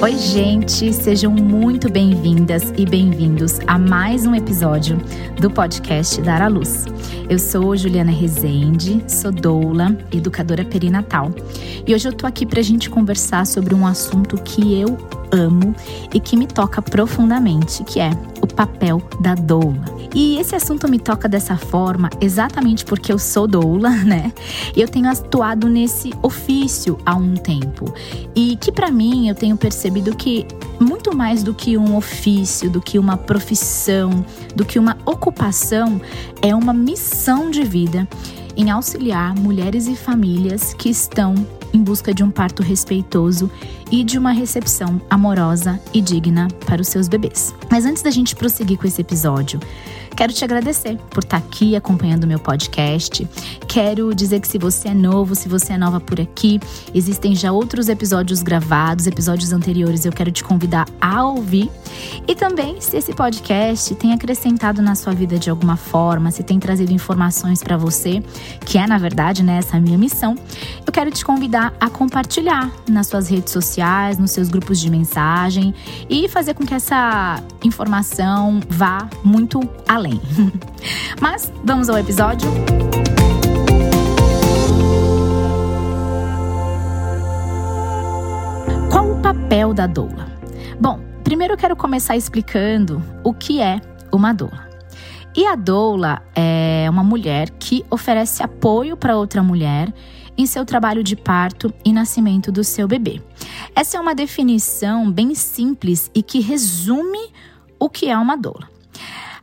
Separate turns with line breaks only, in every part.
Oi, gente, sejam muito bem-vindas e bem-vindos a mais um episódio do podcast Dar à Luz. Eu sou Juliana Rezende, sou doula, educadora perinatal, e hoje eu tô aqui pra gente conversar sobre um assunto que eu amo e que me toca profundamente, que é papel da doula. E esse assunto me toca dessa forma exatamente porque eu sou doula, né? E eu tenho atuado nesse ofício há um tempo. E que para mim eu tenho percebido que muito mais do que um ofício, do que uma profissão, do que uma ocupação, é uma missão de vida em auxiliar mulheres e famílias que estão em busca de um parto respeitoso e de uma recepção amorosa e digna para os seus bebês. Mas antes da gente prosseguir com esse episódio, Quero te agradecer por estar aqui acompanhando o meu podcast. Quero dizer que se você é novo, se você é nova por aqui, existem já outros episódios gravados, episódios anteriores, eu quero te convidar a ouvir. E também, se esse podcast tem acrescentado na sua vida de alguma forma, se tem trazido informações para você, que é na verdade né, essa minha missão, eu quero te convidar a compartilhar nas suas redes sociais, nos seus grupos de mensagem e fazer com que essa informação vá muito além. Mas vamos ao episódio. Qual o papel da doula? Bom, primeiro eu quero começar explicando o que é uma doula. E a doula é uma mulher que oferece apoio para outra mulher em seu trabalho de parto e nascimento do seu bebê. Essa é uma definição bem simples e que resume o que é uma doula.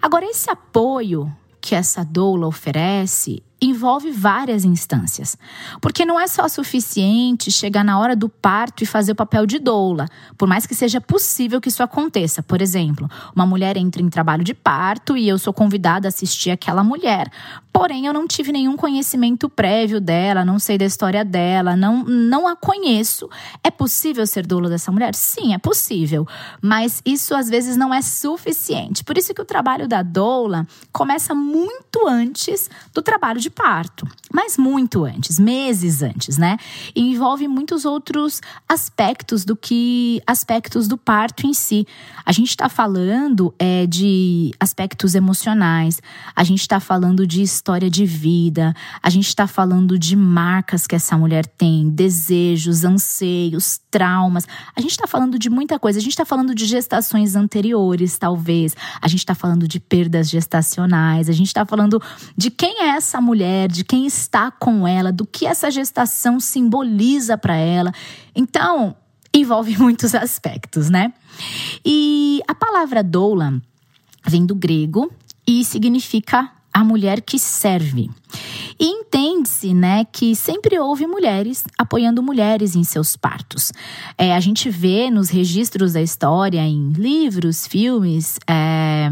Agora, esse apoio que essa doula oferece envolve várias instâncias. Porque não é só suficiente chegar na hora do parto e fazer o papel de doula, por mais que seja possível que isso aconteça. Por exemplo, uma mulher entra em trabalho de parto e eu sou convidada a assistir aquela mulher. Porém, eu não tive nenhum conhecimento prévio dela, não sei da história dela, não, não a conheço. É possível ser doula dessa mulher? Sim, é possível. Mas isso às vezes não é suficiente. Por isso que o trabalho da doula começa muito antes do trabalho de parto, mas muito antes, meses antes, né? E envolve muitos outros aspectos do que aspectos do parto em si. A gente está falando é, de aspectos emocionais, a gente está falando de história de vida, a gente está falando de marcas que essa mulher tem, desejos, anseios, traumas. A gente está falando de muita coisa. A gente está falando de gestações anteriores, talvez. A gente está falando de perdas gestacionais. A gente está falando de quem é essa mulher mulher, de quem está com ela, do que essa gestação simboliza para ela. Então, envolve muitos aspectos, né? E a palavra doula vem do grego e significa a mulher que serve. E entende-se, né, que sempre houve mulheres apoiando mulheres em seus partos. É, a gente vê nos registros da história, em livros, filmes, é,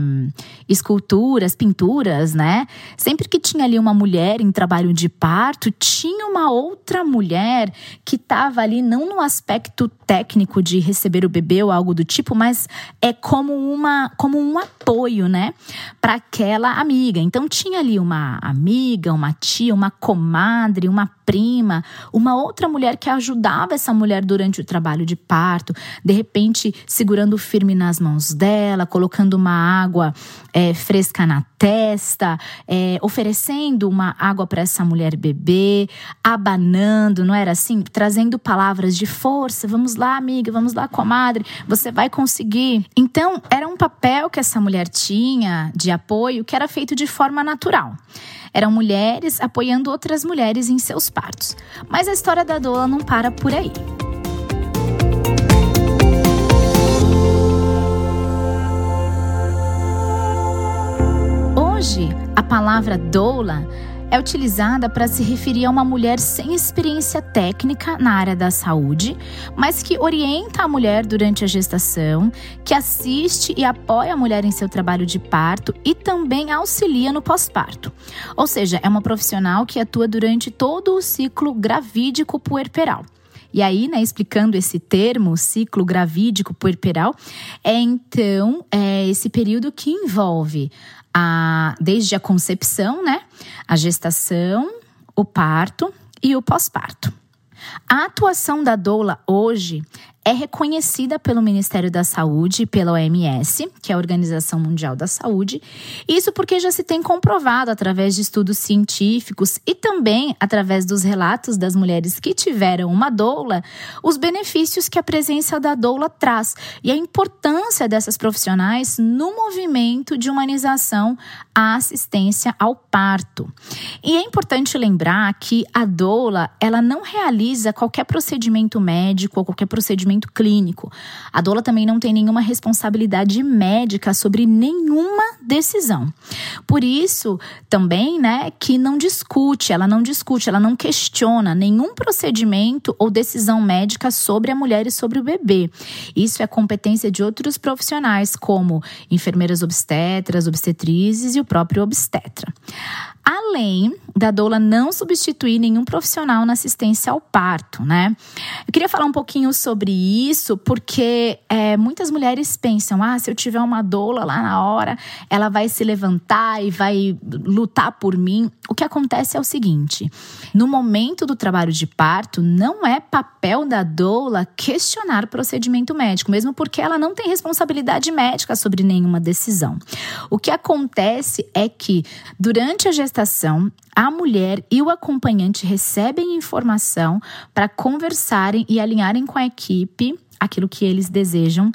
esculturas, pinturas, né? Sempre que tinha ali uma mulher em trabalho de parto, tinha uma outra mulher que estava ali não no aspecto técnico de receber o bebê ou algo do tipo, mas é como uma como um apoio, né, para aquela amiga. Então tinha ali uma amiga, uma tia tia, uma comadre, uma prima, uma outra mulher que ajudava essa mulher durante o trabalho de parto, de repente segurando firme nas mãos dela, colocando uma água é, fresca na testa, é, oferecendo uma água para essa mulher beber, abanando, não era assim? Trazendo palavras de força, vamos lá, amiga, vamos lá, comadre, você vai conseguir. Então, era um papel que essa mulher tinha de apoio que era feito de forma natural. Eram mulheres apoiando outras mulheres em seus partos. Mas a história da doula não para por aí. Hoje, a palavra doula é utilizada para se referir a uma mulher sem experiência técnica na área da saúde, mas que orienta a mulher durante a gestação, que assiste e apoia a mulher em seu trabalho de parto e também auxilia no pós-parto. Ou seja, é uma profissional que atua durante todo o ciclo gravídico puerperal. E aí, né, explicando esse termo, ciclo gravídico puerperal, é então é esse período que envolve a, desde a concepção, né, a gestação, o parto e o pós-parto. A atuação da doula hoje é reconhecida pelo Ministério da Saúde e pela OMS, que é a Organização Mundial da Saúde. Isso porque já se tem comprovado através de estudos científicos e também através dos relatos das mulheres que tiveram uma doula, os benefícios que a presença da doula traz e a importância dessas profissionais no movimento de humanização à assistência ao parto. E é importante lembrar que a doula, ela não realiza qualquer procedimento médico ou qualquer procedimento clínico. A doula também não tem nenhuma responsabilidade médica sobre nenhuma decisão. Por isso, também, né, que não discute, ela não discute, ela não questiona nenhum procedimento ou decisão médica sobre a mulher e sobre o bebê. Isso é competência de outros profissionais, como enfermeiras obstetras, obstetrizes e o próprio obstetra além da doula não substituir nenhum profissional na assistência ao parto, né? Eu queria falar um pouquinho sobre isso, porque é, muitas mulheres pensam: ah, se eu tiver uma doula lá na hora, ela vai se levantar e vai lutar por mim. O que acontece é o seguinte: no momento do trabalho de parto, não é papel da doula questionar o procedimento médico, mesmo porque ela não tem responsabilidade médica sobre nenhuma decisão. O que acontece é que durante a gestação gestação, a mulher e o acompanhante recebem informação para conversarem e alinharem com a equipe aquilo que eles desejam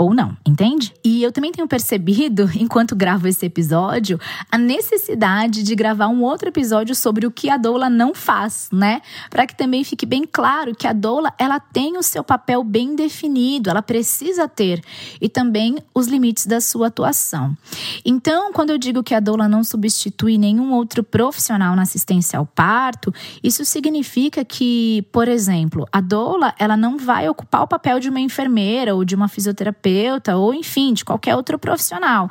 ou não, entende? E eu também tenho percebido, enquanto gravo esse episódio, a necessidade de gravar um outro episódio sobre o que a doula não faz, né? Para que também fique bem claro que a doula, ela tem o seu papel bem definido, ela precisa ter e também os limites da sua atuação. Então, quando eu digo que a doula não substitui nenhum outro profissional na assistência ao parto, isso significa que, por exemplo, a doula, ela não vai ocupar o papel de uma enfermeira ou de uma fisioterapeuta terapeuta ou, enfim, de qualquer outro profissional.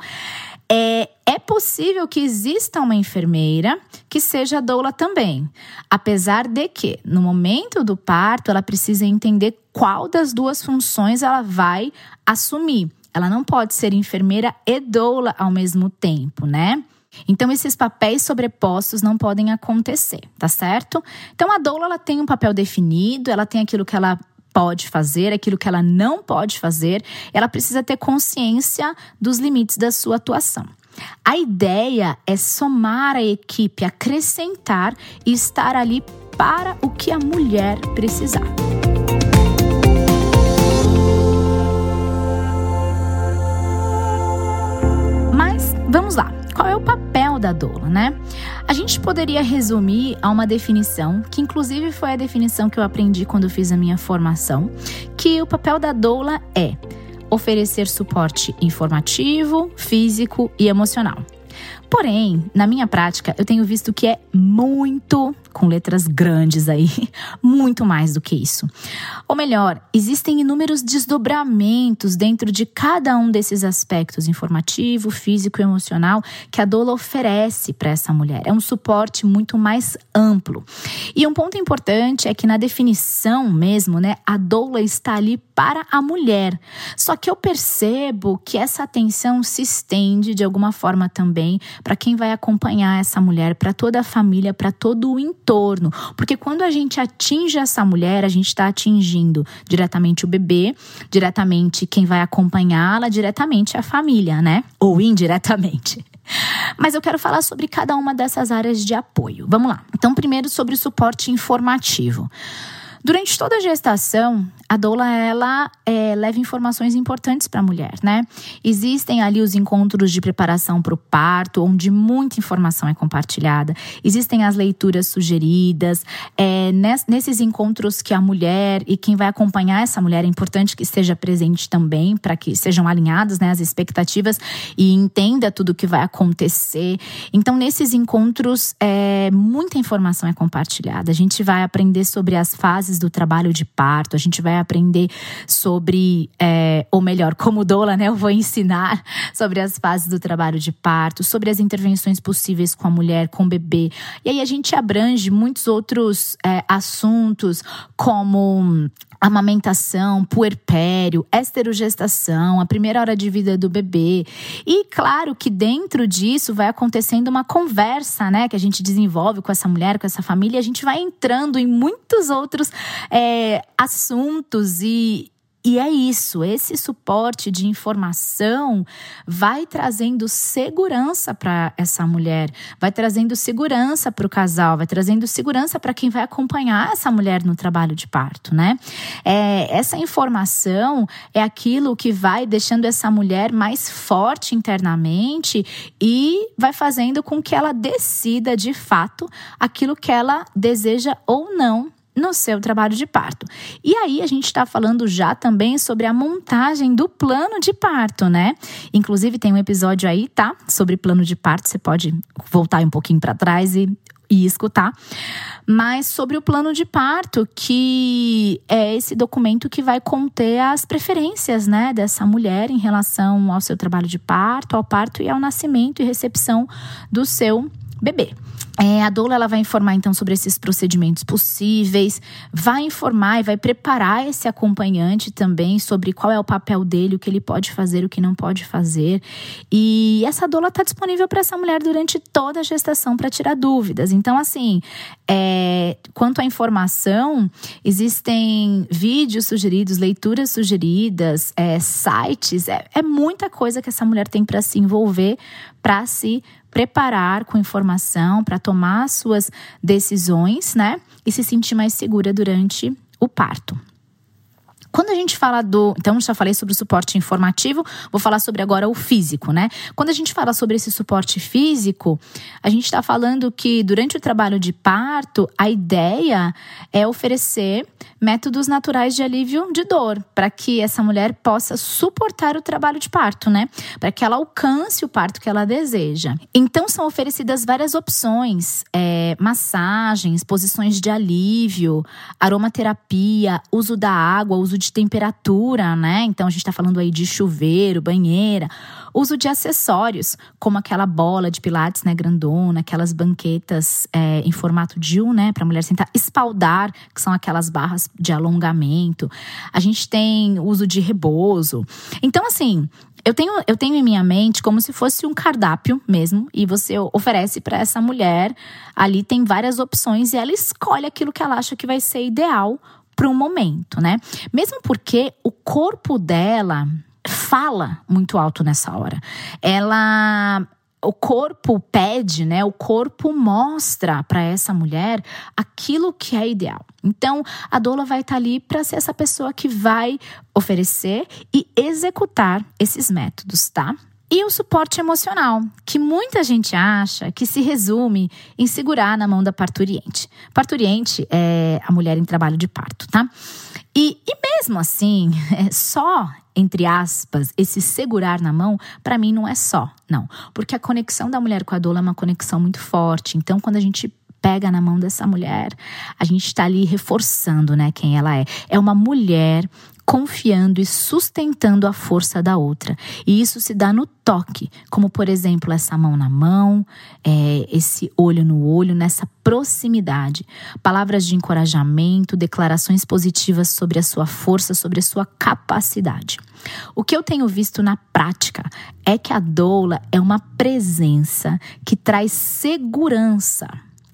É, é possível que exista uma enfermeira que seja doula também, apesar de que, no momento do parto, ela precisa entender qual das duas funções ela vai assumir. Ela não pode ser enfermeira e doula ao mesmo tempo, né? Então esses papéis sobrepostos não podem acontecer, tá certo? Então a doula ela tem um papel definido, ela tem aquilo que ela pode fazer, aquilo que ela não pode fazer, ela precisa ter consciência dos limites da sua atuação. A ideia é somar a equipe, acrescentar e estar ali para o que a mulher precisar. Mas vamos lá, qual é o papel da doula, né? A gente poderia resumir a uma definição, que inclusive foi a definição que eu aprendi quando fiz a minha formação, que o papel da doula é oferecer suporte informativo, físico e emocional. Porém, na minha prática, eu tenho visto que é muito com letras grandes aí, muito mais do que isso. Ou melhor, existem inúmeros desdobramentos dentro de cada um desses aspectos informativo, físico e emocional que a doula oferece para essa mulher. É um suporte muito mais amplo. E um ponto importante é que na definição mesmo, né, a doula está ali para a mulher. Só que eu percebo que essa atenção se estende de alguma forma também para quem vai acompanhar essa mulher, para toda a família, para todo o entorno entorno. Porque quando a gente atinge essa mulher, a gente está atingindo diretamente o bebê, diretamente quem vai acompanhá-la, diretamente a família, né? Ou indiretamente. Mas eu quero falar sobre cada uma dessas áreas de apoio. Vamos lá. Então, primeiro sobre o suporte informativo. Durante toda a gestação, a doula ela é, leva informações importantes para a mulher, né? Existem ali os encontros de preparação para o parto, onde muita informação é compartilhada. Existem as leituras sugeridas. É, nesses encontros que a mulher e quem vai acompanhar essa mulher é importante que esteja presente também, para que sejam alinhadas né, as expectativas e entenda tudo o que vai acontecer. Então, nesses encontros, é, muita informação é compartilhada. A gente vai aprender sobre as fases do trabalho de parto, a gente vai aprender sobre, é, ou melhor, como doula, né? Eu vou ensinar sobre as fases do trabalho de parto, sobre as intervenções possíveis com a mulher, com o bebê. E aí a gente abrange muitos outros é, assuntos, como amamentação, puerpério, esterogestação, a primeira hora de vida do bebê. E claro que dentro disso vai acontecendo uma conversa, né, que a gente desenvolve com essa mulher, com essa família, a gente vai entrando em muitos outros é, assuntos e E é isso, esse suporte de informação vai trazendo segurança para essa mulher, vai trazendo segurança para o casal, vai trazendo segurança para quem vai acompanhar essa mulher no trabalho de parto, né? É, essa informação é aquilo que vai deixando essa mulher mais forte internamente e vai fazendo com que ela decida de fato aquilo que ela deseja ou não no seu trabalho de parto. E aí a gente está falando já também sobre a montagem do plano de parto, né? Inclusive tem um episódio aí, tá? Sobre plano de parto, você pode voltar um pouquinho para trás e, e escutar. Mas sobre o plano de parto, que é esse documento que vai conter as preferências, né, dessa mulher em relação ao seu trabalho de parto, ao parto e ao nascimento e recepção do seu bebê. É, a doula ela vai informar então sobre esses procedimentos possíveis, vai informar e vai preparar esse acompanhante também sobre qual é o papel dele, o que ele pode fazer, o que não pode fazer. E essa doula está disponível para essa mulher durante toda a gestação para tirar dúvidas. Então, assim, é, quanto à informação, existem vídeos sugeridos, leituras sugeridas, é, sites, é, é muita coisa que essa mulher tem para se envolver, para se preparar com informação para tomar suas decisões, né? E se sentir mais segura durante o parto. Quando a gente fala do. Então, já falei sobre o suporte informativo, vou falar sobre agora o físico, né? Quando a gente fala sobre esse suporte físico, a gente está falando que durante o trabalho de parto, a ideia é oferecer métodos naturais de alívio de dor, para que essa mulher possa suportar o trabalho de parto, né? Para que ela alcance o parto que ela deseja. Então, são oferecidas várias opções: é, massagens, posições de alívio, aromaterapia, uso da água, uso de temperatura, né? Então a gente está falando aí de chuveiro, banheira, uso de acessórios, como aquela bola de pilates, né, grandona, aquelas banquetas é, em formato de U, né, para mulher sentar, espaldar, que são aquelas barras de alongamento. A gente tem uso de rebozo. Então, assim, eu tenho, eu tenho em minha mente como se fosse um cardápio mesmo, e você oferece para essa mulher. Ali tem várias opções e ela escolhe aquilo que ela acha que vai ser ideal para um momento, né? Mesmo porque o corpo dela fala muito alto nessa hora. Ela o corpo pede, né? O corpo mostra para essa mulher aquilo que é ideal. Então, a doula vai estar tá ali para ser essa pessoa que vai oferecer e executar esses métodos, tá? E o suporte emocional, que muita gente acha que se resume em segurar na mão da parturiente. Parturiente é a mulher em trabalho de parto, tá? E, e mesmo assim, é só, entre aspas, esse segurar na mão, para mim não é só, não. Porque a conexão da mulher com a doula é uma conexão muito forte. Então, quando a gente pega na mão dessa mulher, a gente está ali reforçando, né, quem ela é. É uma mulher confiando e sustentando a força da outra. E isso se dá no toque, como por exemplo essa mão na mão, é, esse olho no olho, nessa proximidade. Palavras de encorajamento, declarações positivas sobre a sua força, sobre a sua capacidade. O que eu tenho visto na prática é que a doula é uma presença que traz segurança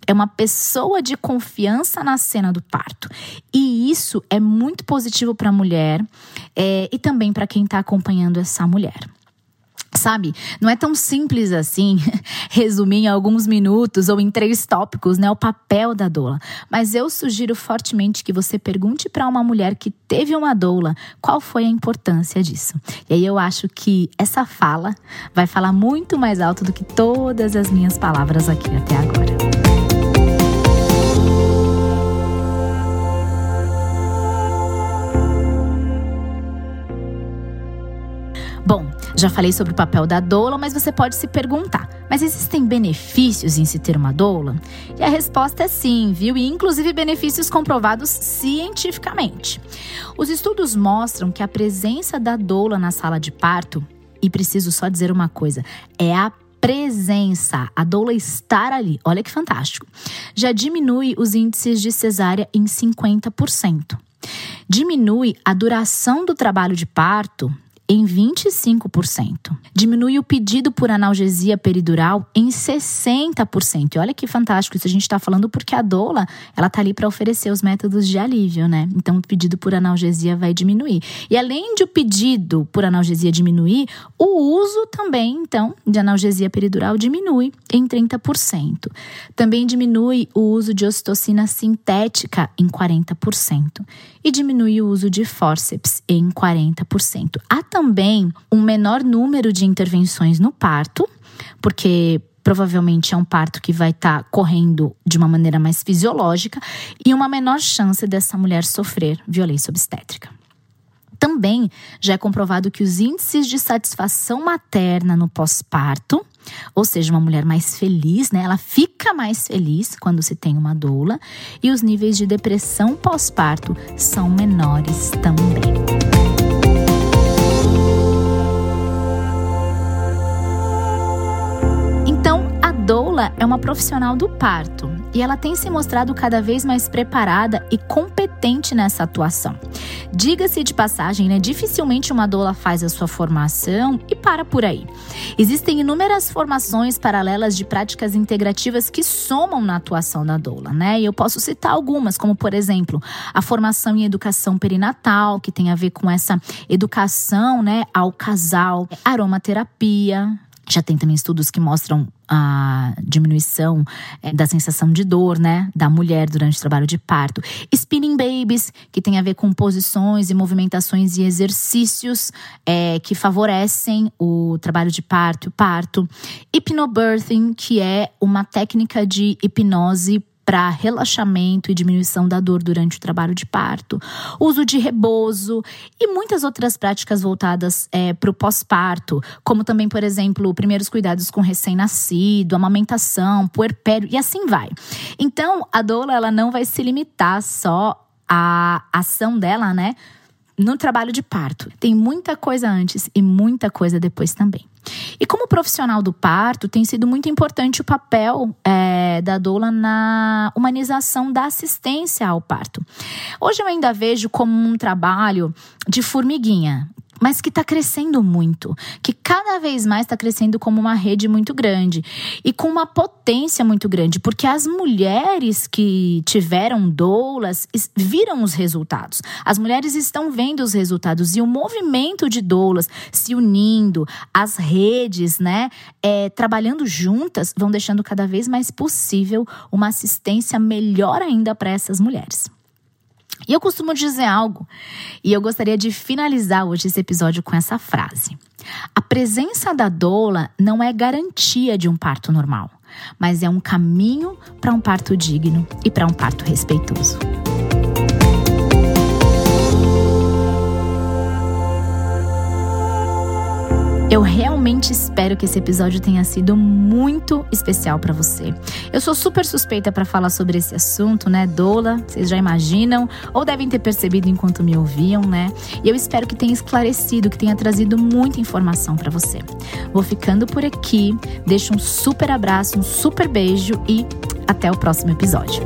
é uma pessoa de confiança na cena do parto. E isso é muito positivo para a mulher é, e também para quem está acompanhando essa mulher. Sabe, não é tão simples assim resumir em alguns minutos ou em três tópicos né, o papel da doula. Mas eu sugiro fortemente que você pergunte para uma mulher que teve uma doula qual foi a importância disso. E aí eu acho que essa fala vai falar muito mais alto do que todas as minhas palavras aqui até agora. Já falei sobre o papel da doula, mas você pode se perguntar: mas existem benefícios em se ter uma doula? E a resposta é sim, viu? E inclusive benefícios comprovados cientificamente. Os estudos mostram que a presença da doula na sala de parto, e preciso só dizer uma coisa, é a presença, a doula estar ali, olha que fantástico, já diminui os índices de cesárea em 50%. Diminui a duração do trabalho de parto em 25%. Diminui o pedido por analgesia peridural em 60%. E olha que fantástico, isso a gente está falando porque a doula, ela tá ali para oferecer os métodos de alívio, né? Então o pedido por analgesia vai diminuir. E além de o pedido por analgesia diminuir, o uso também, então, de analgesia peridural diminui em 30%. Também diminui o uso de ocitocina sintética em 40% e diminui o uso de fórceps em 40%. Há também um menor número de intervenções no parto, porque provavelmente é um parto que vai estar tá correndo de uma maneira mais fisiológica e uma menor chance dessa mulher sofrer violência obstétrica. Também já é comprovado que os índices de satisfação materna no pós-parto, ou seja, uma mulher mais feliz, né? Ela fica mais feliz quando se tem uma doula, e os níveis de depressão pós-parto são menores também. Doula é uma profissional do parto e ela tem se mostrado cada vez mais preparada e competente nessa atuação. Diga-se de passagem, né? Dificilmente uma doula faz a sua formação e para por aí. Existem inúmeras formações paralelas de práticas integrativas que somam na atuação da doula, né? E eu posso citar algumas, como por exemplo, a formação em educação perinatal, que tem a ver com essa educação, né, ao casal, aromaterapia, já tem também estudos que mostram a diminuição é, da sensação de dor, né, da mulher durante o trabalho de parto. Spinning babies, que tem a ver com posições e movimentações e exercícios é, que favorecem o trabalho de parto e o parto. Hypnobirthing, que é uma técnica de hipnose para relaxamento e diminuição da dor durante o trabalho de parto, uso de rebozo e muitas outras práticas voltadas é, para o pós-parto, como também, por exemplo, primeiros cuidados com recém-nascido, amamentação, puerpério e assim vai. Então, a doula ela não vai se limitar só à ação dela, né? no trabalho de parto. Tem muita coisa antes e muita coisa depois também. E como profissional do parto, tem sido muito importante o papel é, da doula na humanização da assistência ao parto. Hoje eu ainda vejo como um trabalho de formiguinha mas que está crescendo muito, que cada vez mais está crescendo como uma rede muito grande e com uma potência muito grande, porque as mulheres que tiveram doulas viram os resultados. As mulheres estão vendo os resultados e o movimento de doulas se unindo, as redes, né, é, trabalhando juntas, vão deixando cada vez mais possível uma assistência melhor ainda para essas mulheres. E eu costumo dizer algo, e eu gostaria de finalizar hoje esse episódio com essa frase. A presença da doula não é garantia de um parto normal, mas é um caminho para um parto digno e para um parto respeitoso. Eu realmente espero que esse episódio tenha sido muito especial para você. Eu sou super suspeita para falar sobre esse assunto, né? Doula, vocês já imaginam ou devem ter percebido enquanto me ouviam, né? E eu espero que tenha esclarecido, que tenha trazido muita informação para você. Vou ficando por aqui. Deixo um super abraço, um super beijo e até o próximo episódio.